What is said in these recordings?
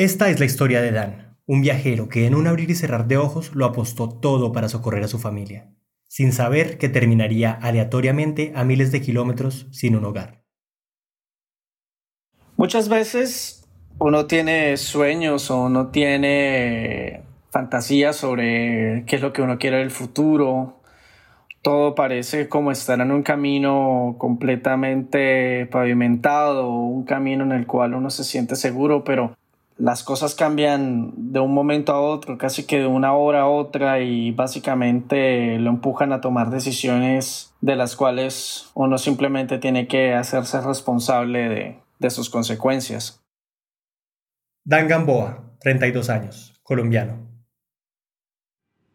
Esta es la historia de Dan, un viajero que en un abrir y cerrar de ojos lo apostó todo para socorrer a su familia, sin saber que terminaría aleatoriamente a miles de kilómetros sin un hogar. Muchas veces uno tiene sueños o uno tiene fantasías sobre qué es lo que uno quiere del futuro. Todo parece como estar en un camino completamente pavimentado, un camino en el cual uno se siente seguro, pero las cosas cambian de un momento a otro, casi que de una hora a otra y básicamente lo empujan a tomar decisiones de las cuales uno simplemente tiene que hacerse responsable de, de sus consecuencias. Dan Gamboa, 32 años, colombiano.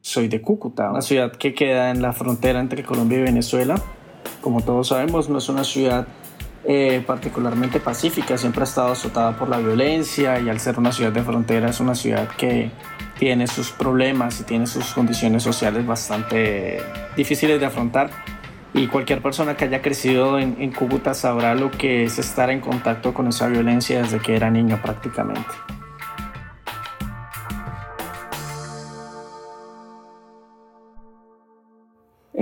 Soy de Cúcuta, una ciudad que queda en la frontera entre Colombia y Venezuela. Como todos sabemos, no es una ciudad eh, particularmente pacífica, siempre ha estado azotada por la violencia y al ser una ciudad de frontera es una ciudad que tiene sus problemas y tiene sus condiciones sociales bastante difíciles de afrontar. Y cualquier persona que haya crecido en, en Cúcuta sabrá lo que es estar en contacto con esa violencia desde que era niño prácticamente.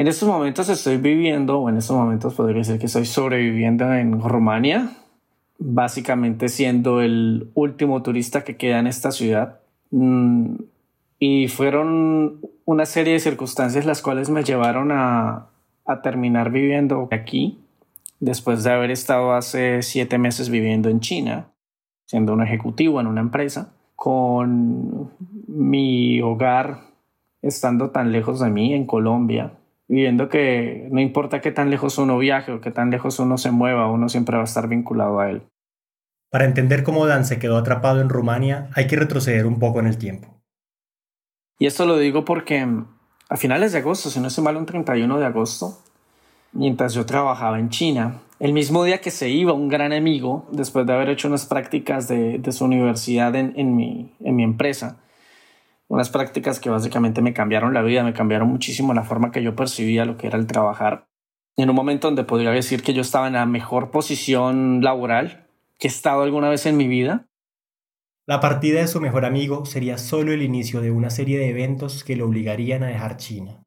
En estos momentos estoy viviendo, o en estos momentos podría decir que estoy sobreviviendo en Rumania, básicamente siendo el último turista que queda en esta ciudad. Mm, y fueron una serie de circunstancias las cuales me llevaron a, a terminar viviendo aquí, después de haber estado hace siete meses viviendo en China, siendo un ejecutivo en una empresa, con mi hogar estando tan lejos de mí en Colombia viendo que no importa qué tan lejos uno viaje o qué tan lejos uno se mueva, uno siempre va a estar vinculado a él. Para entender cómo Dan se quedó atrapado en Rumania, hay que retroceder un poco en el tiempo. Y esto lo digo porque a finales de agosto, si no es mal, un 31 de agosto, mientras yo trabajaba en China, el mismo día que se iba un gran amigo, después de haber hecho unas prácticas de, de su universidad en, en, mi, en mi empresa, unas prácticas que básicamente me cambiaron la vida, me cambiaron muchísimo la forma que yo percibía lo que era el trabajar. En un momento donde podría decir que yo estaba en la mejor posición laboral que he estado alguna vez en mi vida. La partida de su mejor amigo sería solo el inicio de una serie de eventos que lo obligarían a dejar China.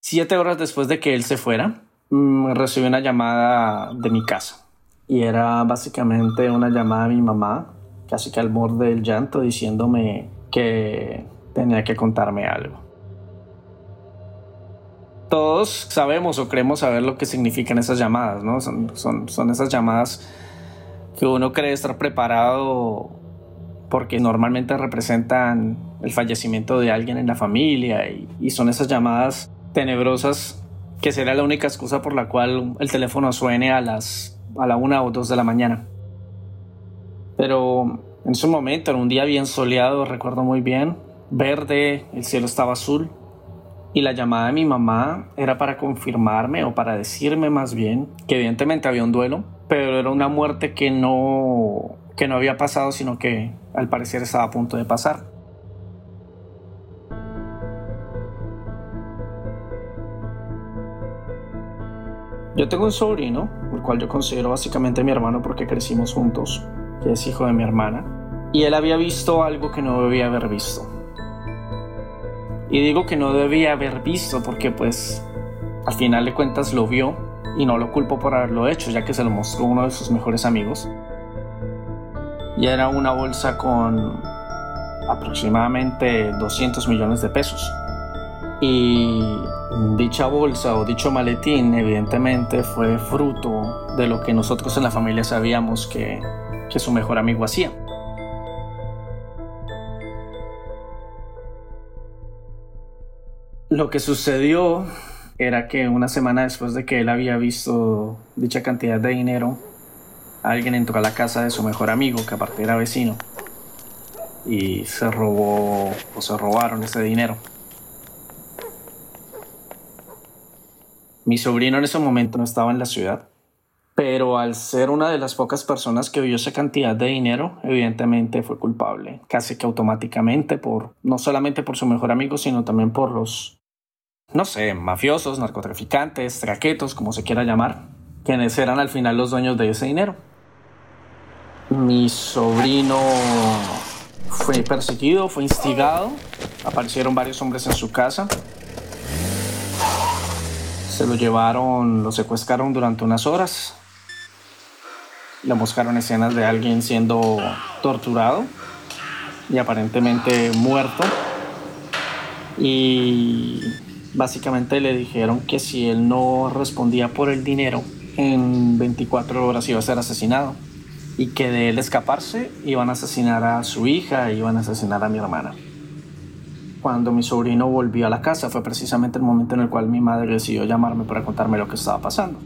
Siete horas después de que él se fuera, mm, recibí una llamada de mi casa. Y era básicamente una llamada de mi mamá, casi que al borde del llanto, diciéndome que tenía que contarme algo. Todos sabemos o creemos saber lo que significan esas llamadas, ¿no? Son, son, son esas llamadas que uno cree estar preparado porque normalmente representan el fallecimiento de alguien en la familia y, y, son esas llamadas tenebrosas que será la única excusa por la cual el teléfono suene a las a la una o dos de la mañana. Pero en su momento, era un día bien soleado, recuerdo muy bien, verde, el cielo estaba azul. Y la llamada de mi mamá era para confirmarme o para decirme más bien que evidentemente había un duelo, pero era una muerte que no, que no había pasado, sino que al parecer estaba a punto de pasar. Yo tengo un sobrino, el cual yo considero básicamente mi hermano porque crecimos juntos que es hijo de mi hermana, y él había visto algo que no debía haber visto. Y digo que no debía haber visto porque pues al final de cuentas lo vio y no lo culpo por haberlo hecho, ya que se lo mostró uno de sus mejores amigos. Y era una bolsa con aproximadamente 200 millones de pesos. Y Dicha bolsa o dicho maletín evidentemente fue fruto de lo que nosotros en la familia sabíamos que, que su mejor amigo hacía. Lo que sucedió era que una semana después de que él había visto dicha cantidad de dinero, alguien entró a la casa de su mejor amigo, que aparte era vecino, y se robó o se robaron ese dinero. Mi sobrino en ese momento no estaba en la ciudad, pero al ser una de las pocas personas que vio esa cantidad de dinero, evidentemente fue culpable, casi que automáticamente por no solamente por su mejor amigo, sino también por los no sé, mafiosos, narcotraficantes, traquetos, como se quiera llamar, quienes eran al final los dueños de ese dinero. Mi sobrino fue perseguido, fue instigado, aparecieron varios hombres en su casa, se lo llevaron, lo secuestraron durante unas horas, le buscaron escenas de alguien siendo torturado y aparentemente muerto. Y Básicamente le dijeron que si él no respondía por el dinero, en 24 horas iba a ser asesinado. Y que de él escaparse iban a asesinar a su hija, iban a asesinar a mi hermana. Cuando mi sobrino volvió a la casa fue precisamente el momento en el cual mi madre decidió llamarme para contarme lo que estaba pasando.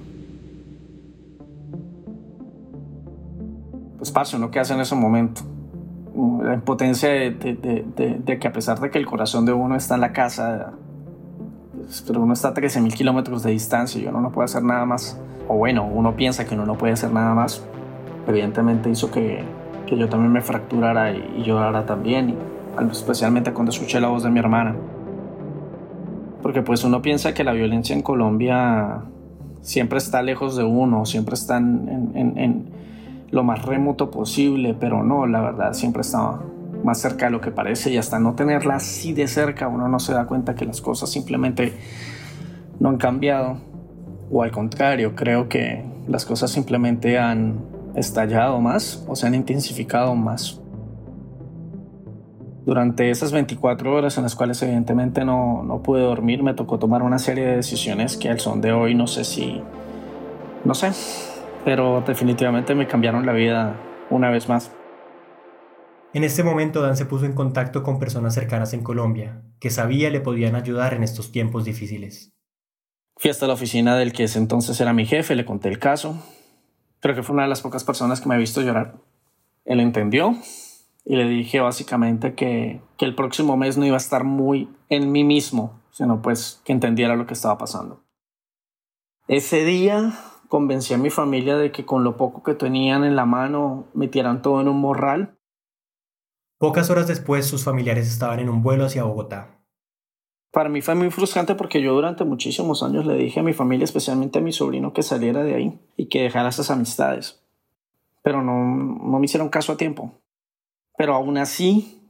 Pues parce, uno que hace en ese momento. La impotencia de, de que a pesar de que el corazón de uno está en la casa, pero uno está a 13.000 kilómetros de distancia y uno no puede hacer nada más. O bueno, uno piensa que uno no puede hacer nada más. Evidentemente hizo que, que yo también me fracturara y, llorara también, especialmente cuando escuché la voz de mi hermana. Porque pues uno piensa que la violencia en Colombia siempre está lejos de uno, siempre está en, en, en lo más remoto posible, pero no, la verdad siempre está más cerca de lo que parece y hasta no tenerla así de cerca uno no se da cuenta que las cosas simplemente no han cambiado. O al contrario creo que las cosas simplemente han estallado más o se han intensificado más. Durante esas 24 horas en las cuales evidentemente no, no pude dormir me tocó tomar una serie de decisiones que al son de hoy no sé si no sé pero definitivamente me cambiaron la vida una vez más en este momento Dan se puso en contacto con personas cercanas en Colombia, que sabía le podían ayudar en estos tiempos difíciles. Fui hasta la oficina del que ese entonces era mi jefe, le conté el caso. Creo que fue una de las pocas personas que me ha visto llorar. Él entendió y le dije básicamente que, que el próximo mes no iba a estar muy en mí mismo, sino pues que entendiera lo que estaba pasando. Ese día convencí a mi familia de que con lo poco que tenían en la mano metieran todo en un morral Pocas horas después sus familiares estaban en un vuelo hacia Bogotá. Para mí fue muy frustrante porque yo durante muchísimos años le dije a mi familia, especialmente a mi sobrino, que saliera de ahí y que dejara esas amistades. Pero no, no me hicieron caso a tiempo. Pero aún así,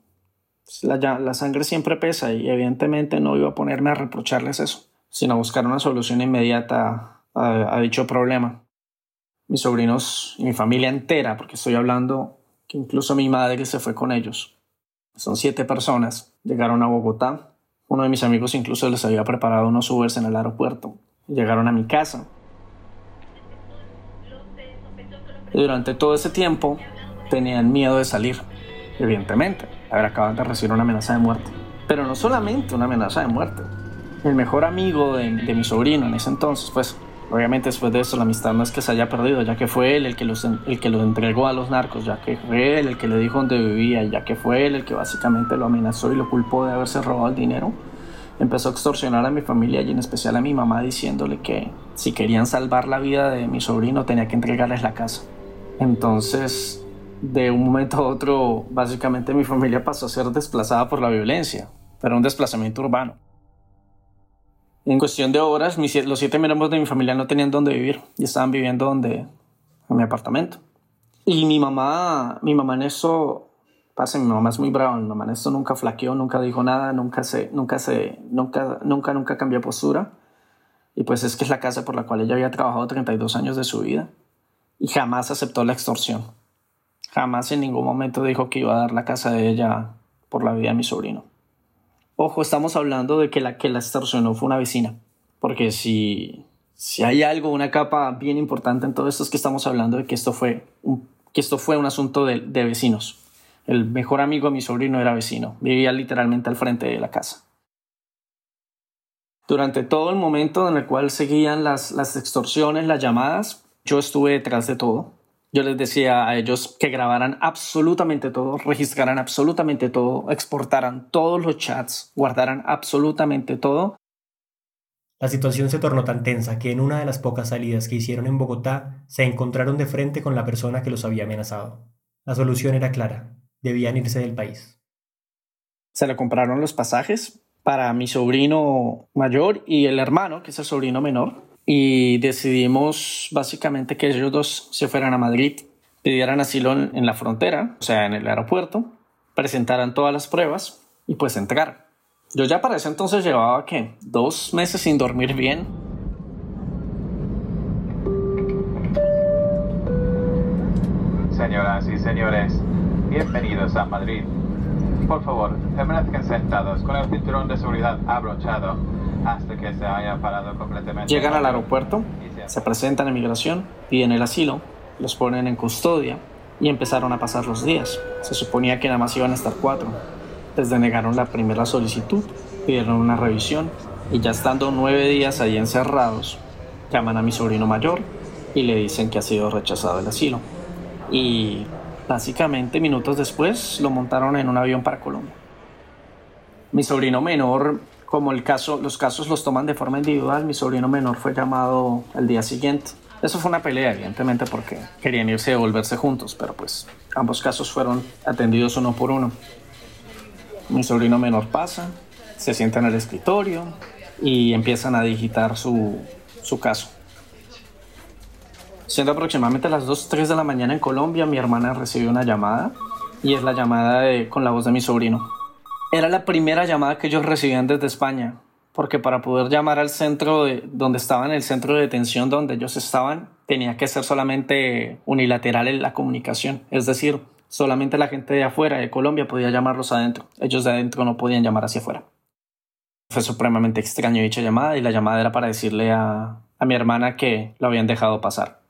la, la sangre siempre pesa y evidentemente no iba a ponerme a reprocharles eso, sino a buscar una solución inmediata a, a dicho problema. Mis sobrinos y mi familia entera, porque estoy hablando que incluso mi madre se fue con ellos. Son siete personas. Llegaron a Bogotá. Uno de mis amigos incluso les había preparado unos Ubers en el aeropuerto. Llegaron a mi casa. Y durante todo ese tiempo tenían miedo de salir, evidentemente. A ver, acaban de recibir una amenaza de muerte. Pero no solamente una amenaza de muerte. El mejor amigo de, de mi sobrino en ese entonces, pues Obviamente después de eso la amistad no es que se haya perdido, ya que fue él el que, los, el que lo entregó a los narcos, ya que fue él el que le dijo dónde vivía, ya que fue él el que básicamente lo amenazó y lo culpó de haberse robado el dinero. Empezó a extorsionar a mi familia y en especial a mi mamá diciéndole que si querían salvar la vida de mi sobrino tenía que entregarles la casa. Entonces, de un momento a otro, básicamente mi familia pasó a ser desplazada por la violencia, pero un desplazamiento urbano. En cuestión de horas, los siete miembros de mi familia no tenían dónde vivir y estaban viviendo donde, en mi apartamento. Y mi mamá, mi mamá en eso, pasa, mi mamá es muy brava, mi mamá en esto nunca flaqueó, nunca dijo nada, nunca se, nunca se, nunca, nunca, nunca cambió postura. Y pues es que es la casa por la cual ella había trabajado 32 años de su vida y jamás aceptó la extorsión. Jamás en ningún momento dijo que iba a dar la casa de ella por la vida de mi sobrino. Ojo, estamos hablando de que la que la extorsionó fue una vecina. porque si, si hay algo, una capa bien importante en todo esto es que estamos hablando de que esto fue un, que esto fue un asunto de, de vecinos. El mejor amigo de mi sobrino era vecino, vivía literalmente al frente de la casa. Durante todo el momento en el cual seguían las, las extorsiones, las llamadas, yo estuve detrás de todo. Yo les decía a ellos que grabaran absolutamente todo, registraran absolutamente todo, exportaran todos los chats, guardaran absolutamente todo. La situación se tornó tan tensa que en una de las pocas salidas que hicieron en Bogotá se encontraron de frente con la persona que los había amenazado. La solución era clara, debían irse del país. Se le compraron los pasajes para mi sobrino mayor y el hermano, que es el sobrino menor, y decidimos básicamente que ellos dos se fueran a Madrid, pidieran asilo en, la frontera, o sea, en el aeropuerto, presentaran todas las pruebas y pues entrar. Yo ya para ese entonces llevaba, ¿qué? Dos meses sin dormir bien. Señoras y señores, bienvenidos a Madrid. Por favor, permanezcan sentados con el cinturón de seguridad abrochado hasta que se haya parado completamente. Llegan al aeropuerto, se presentan en migración, piden el asilo, los ponen en custodia y empezaron a pasar los días. Se suponía que nada más iban a estar cuatro. Les denegaron la primera solicitud, pidieron una revisión y ya estando nueve días ahí encerrados, llaman a mi sobrino mayor y le dicen que ha sido rechazado el asilo. Y básicamente minutos después lo montaron en un avión para Colombia. Mi sobrino menor como el caso, los casos los toman de forma individual, mi sobrino menor fue llamado al día siguiente. Eso fue una pelea, evidentemente, porque querían irse y volverse juntos, pero pues ambos casos fueron atendidos uno por uno. Mi sobrino menor pasa, se sienta en el escritorio y empiezan a digitar su, su caso. Siendo aproximadamente las 2, 3 de la mañana en Colombia, mi hermana recibió una llamada y es la llamada de, con la voz de mi sobrino. Era la primera llamada que ellos recibían desde España, porque para poder llamar al centro de, donde estaban, el centro de detención donde ellos estaban, tenía que ser solamente unilateral en la comunicación, es decir, solamente la gente de afuera de Colombia podía llamarlos adentro, ellos de adentro no podían llamar hacia afuera. Fue supremamente extraño dicha llamada y la llamada era para decirle a, a mi hermana que lo habían dejado pasar.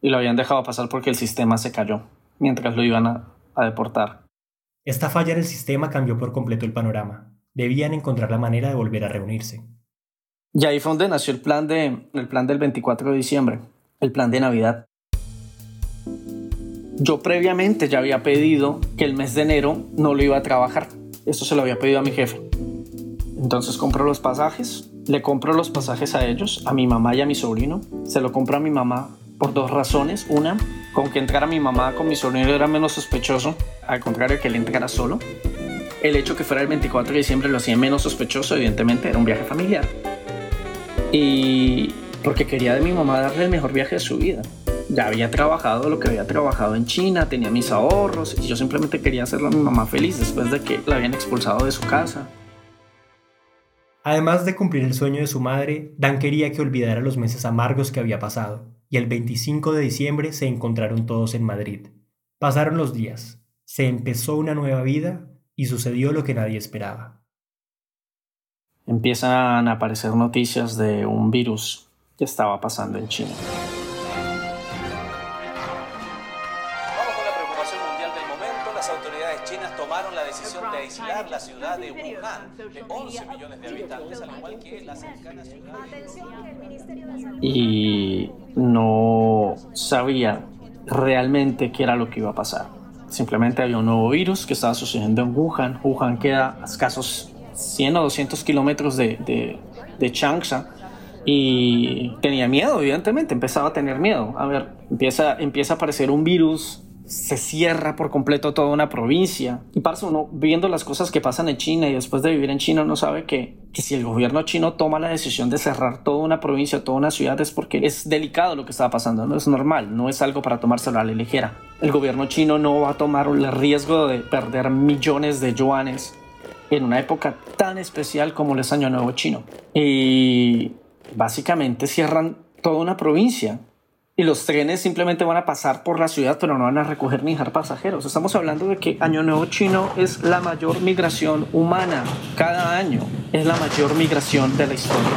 Y lo habían dejado pasar porque el sistema se cayó mientras lo iban a, a deportar. Esta falla en el sistema cambió por completo el panorama. Debían encontrar la manera de volver a reunirse. Y ahí fue donde nació el plan, de, el plan del 24 de diciembre, el plan de Navidad. Yo previamente ya había pedido que el mes de enero no lo iba a trabajar. Esto se lo había pedido a mi jefe. Entonces compro los pasajes, le compro los pasajes a ellos, a mi mamá y a mi sobrino. Se lo compro a mi mamá por dos razones. Una, con que entrara mi mamá con mi sobrino era menos sospechoso, al contrario que él entrara solo. El hecho que fuera el 24 de diciembre lo hacía menos sospechoso, evidentemente era un viaje familiar. Y porque quería de mi mamá darle el mejor viaje de su vida. Ya había trabajado lo que había trabajado en China, tenía mis ahorros y yo simplemente quería hacerle a mi mamá feliz después de que la habían expulsado de su casa. Además de cumplir el sueño de su madre, Dan quería que olvidara los meses amargos que había pasado y el 25 de diciembre se encontraron todos en Madrid. Pasaron los días, se empezó una nueva vida y sucedió lo que nadie esperaba. Empiezan a aparecer noticias de un virus que estaba pasando en China. Aislar la ciudad de Wuhan, de 11 millones de habitantes, al igual que la cercana ciudad de... Y no sabía realmente qué era lo que iba a pasar. Simplemente había un nuevo virus que estaba sucediendo en Wuhan. Wuhan queda a escasos 100 o 200 kilómetros de, de, de Changsha y tenía miedo, evidentemente, empezaba a tener miedo. A ver, empieza, empieza a aparecer un virus, se cierra por completo toda una provincia. Y pasa uno viendo las cosas que pasan en China y después de vivir en China uno sabe que, que si el gobierno chino toma la decisión de cerrar toda una provincia, toda una ciudad, es porque es delicado lo que está pasando, no es normal, no es algo para tomárselo a la ligera. El gobierno chino no va a tomar el riesgo de perder millones de yuanes en una época tan especial como el Año Nuevo Chino. Y básicamente cierran toda una provincia y los trenes simplemente van a pasar por la ciudad pero no van a recoger ni dejar pasajeros. Estamos hablando de que Año Nuevo Chino es la mayor migración humana cada año, es la mayor migración de la historia.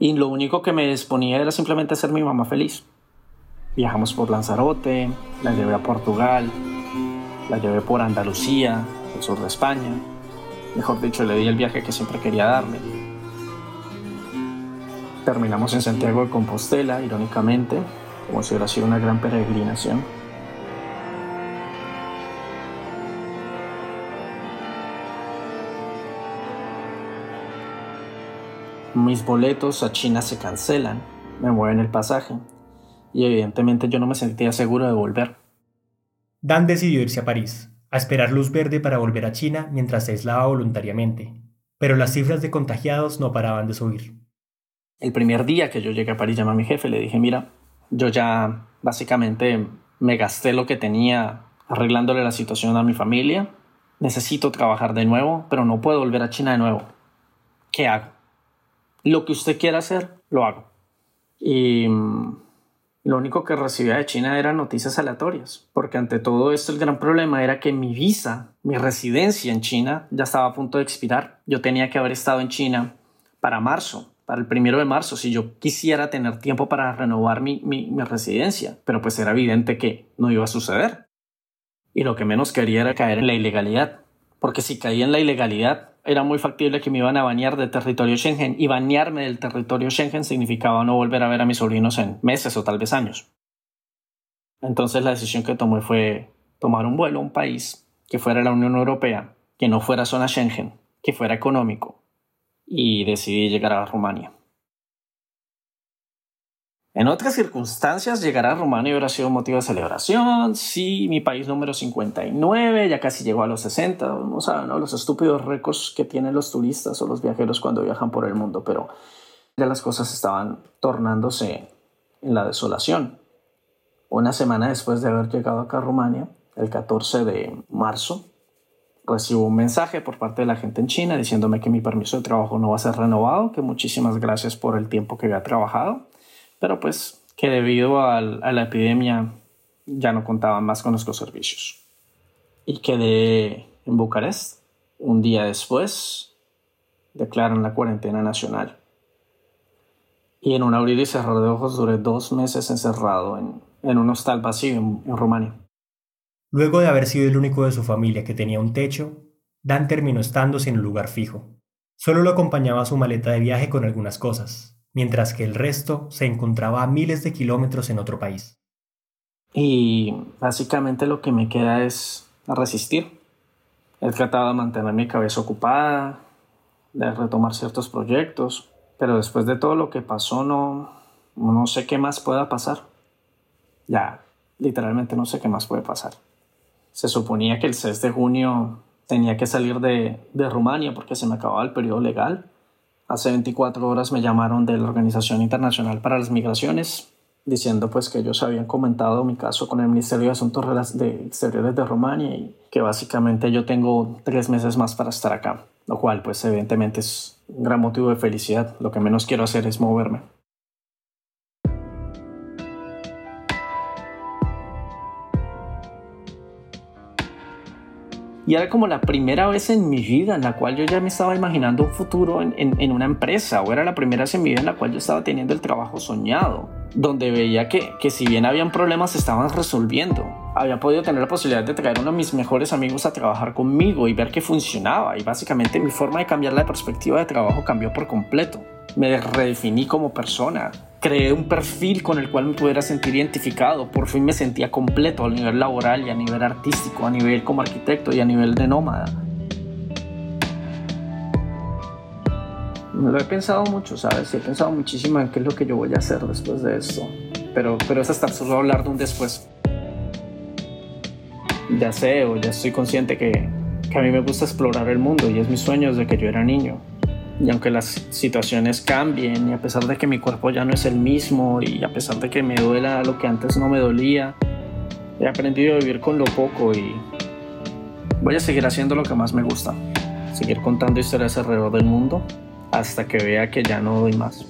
Y lo único que me disponía era simplemente hacer mi mamá feliz. Viajamos por Lanzarote, la llevé a Portugal, la llevé por Andalucía, el sur de España. Mejor dicho, le di el viaje que siempre quería darme. Terminamos en Santiago de Compostela, irónicamente, como si hubiera sido una gran peregrinación. Mis boletos a China se cancelan, me mueven el pasaje y evidentemente yo no me sentía seguro de volver. Dan decidió irse a París, a esperar luz verde para volver a China mientras se aislaba voluntariamente, pero las cifras de contagiados no paraban de subir. El primer día que yo llegué a París llamé a mi jefe, le dije, mira, yo ya básicamente me gasté lo que tenía arreglándole la situación a mi familia, necesito trabajar de nuevo, pero no puedo volver a China de nuevo. ¿Qué hago? Lo que usted quiera hacer, lo hago. Y mm, lo único que recibía de China eran noticias aleatorias, porque ante todo esto el gran problema era que mi visa, mi residencia en China ya estaba a punto de expirar. Yo tenía que haber estado en China para marzo, para el primero de marzo, si yo quisiera tener tiempo para renovar mi, mi, residencia, pero pues era evidente que no iba a suceder. Y lo que menos quería era caer en la ilegalidad, porque si caía en la ilegalidad, era muy factible que me iban a bañar del territorio Schengen y bañarme del territorio Schengen significaba no volver a ver a mis sobrinos en meses o tal vez años. Entonces la decisión que tomé fue tomar un vuelo a un país que fuera la Unión Europea, que no fuera zona Schengen, que fuera económico, y decidí llegar a Rumania. En otras circunstancias, llegar a Rumania hubiera sido motivo de celebración. Sí, mi país número 59, ya casi llegó a los 60. No saben. Los estúpidos récords que tienen los turistas o los viajeros cuando viajan por el mundo, pero ya las cosas estaban tornándose en la desolación. Una semana después de haber llegado acá a Rumania, el 14 de marzo, recibo un mensaje por parte de la gente en China diciéndome que mi permiso de trabajo no va a ser renovado, que muchísimas gracias por el tiempo que había trabajado pero pues que debido a la epidemia ya no contaban más con nuestros servicios. Y quedé en Bucarest. Un día después declaran la cuarentena nacional. Y en un abrir y cerrar de ojos duré dos meses encerrado en, un hostal vacío en, en Rumania. Luego de haber sido el único de su familia que tenía un techo, Dan terminó estando sin un lugar fijo. Solo lo acompañaba su maleta de viaje con algunas cosas, mientras que el resto se encontraba a miles de kilómetros en otro país. Y básicamente lo que me queda es resistir. He tratado de mantener mi cabeza ocupada, de retomar ciertos proyectos, pero después de todo lo que pasó no, no sé qué más pueda pasar. Ya, literalmente no sé qué más puede pasar. Se suponía que el 6 de junio tenía que salir de, de Rumania porque se me acababa el periodo legal Hace 24 horas me llamaron de la Organización Internacional para las Migraciones diciendo pues que ellos habían comentado mi caso con el Ministerio de Asuntos de Exteriores de Rumania y que básicamente yo tengo tres meses más para estar acá, lo cual pues evidentemente es un gran motivo de felicidad. Lo que menos quiero hacer es moverme. Y era como la primera vez en mi vida en la cual yo ya me estaba imaginando un futuro en, en, una empresa, o era la primera vez en mi vida en la cual yo estaba teniendo el trabajo soñado, donde veía que, que si bien habían problemas se estaban resolviendo. Había podido tener la posibilidad de traer uno de mis mejores amigos a trabajar conmigo y ver que funcionaba. Y básicamente mi forma de cambiar la perspectiva de trabajo cambió por completo. Me redefiní como persona creé un perfil con el cual me pudiera sentir identificado. Por fin me sentía completo a nivel laboral y a nivel artístico, a nivel como arquitecto y a nivel de nómada. Lo he pensado mucho, ¿sabes? He pensado muchísimo en qué es lo que yo voy a hacer después de esto. Pero, pero es hasta solo hablar de un después. Ya sé o ya estoy consciente que, que a mí me gusta explorar el mundo y es mi sueño desde que yo era niño. Y aunque las situaciones cambien y a pesar de que mi cuerpo ya no es el mismo y a pesar de que me duela lo que antes no me dolía, he aprendido a vivir con lo poco y voy a seguir haciendo lo que más me gusta, seguir contando historias alrededor del mundo hasta que vea que ya no doy más.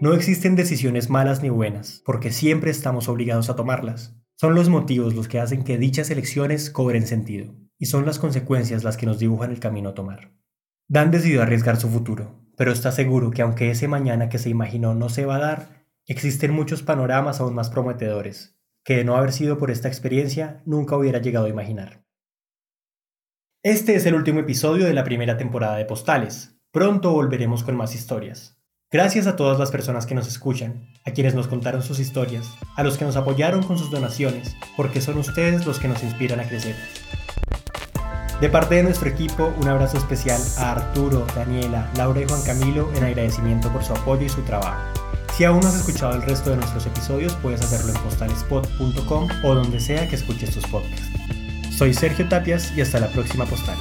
No existen decisiones malas ni buenas, porque siempre estamos obligados a tomarlas. Son los motivos los que hacen que dichas elecciones cobren sentido, y son las consecuencias las que nos dibujan el camino a tomar. Dan decidió arriesgar su futuro, pero está seguro que aunque ese mañana que se imaginó no se va a dar, existen muchos panoramas aún más prometedores, que de no haber sido por esta experiencia nunca hubiera llegado a imaginar. Este es el último episodio de la primera temporada de Postales. Pronto volveremos con más historias. Gracias a todas las personas que nos escuchan, a quienes nos contaron sus historias, a los que nos apoyaron con sus donaciones, porque son ustedes los que nos inspiran a crecer. De parte de nuestro equipo, un abrazo especial a Arturo, Daniela, Laura y Juan Camilo en agradecimiento por su apoyo y su trabajo. Si aún no has escuchado el resto de nuestros episodios, puedes hacerlo en postalespot.com o donde sea que escuches tus podcasts. Soy Sergio Tapias y hasta la próxima postal.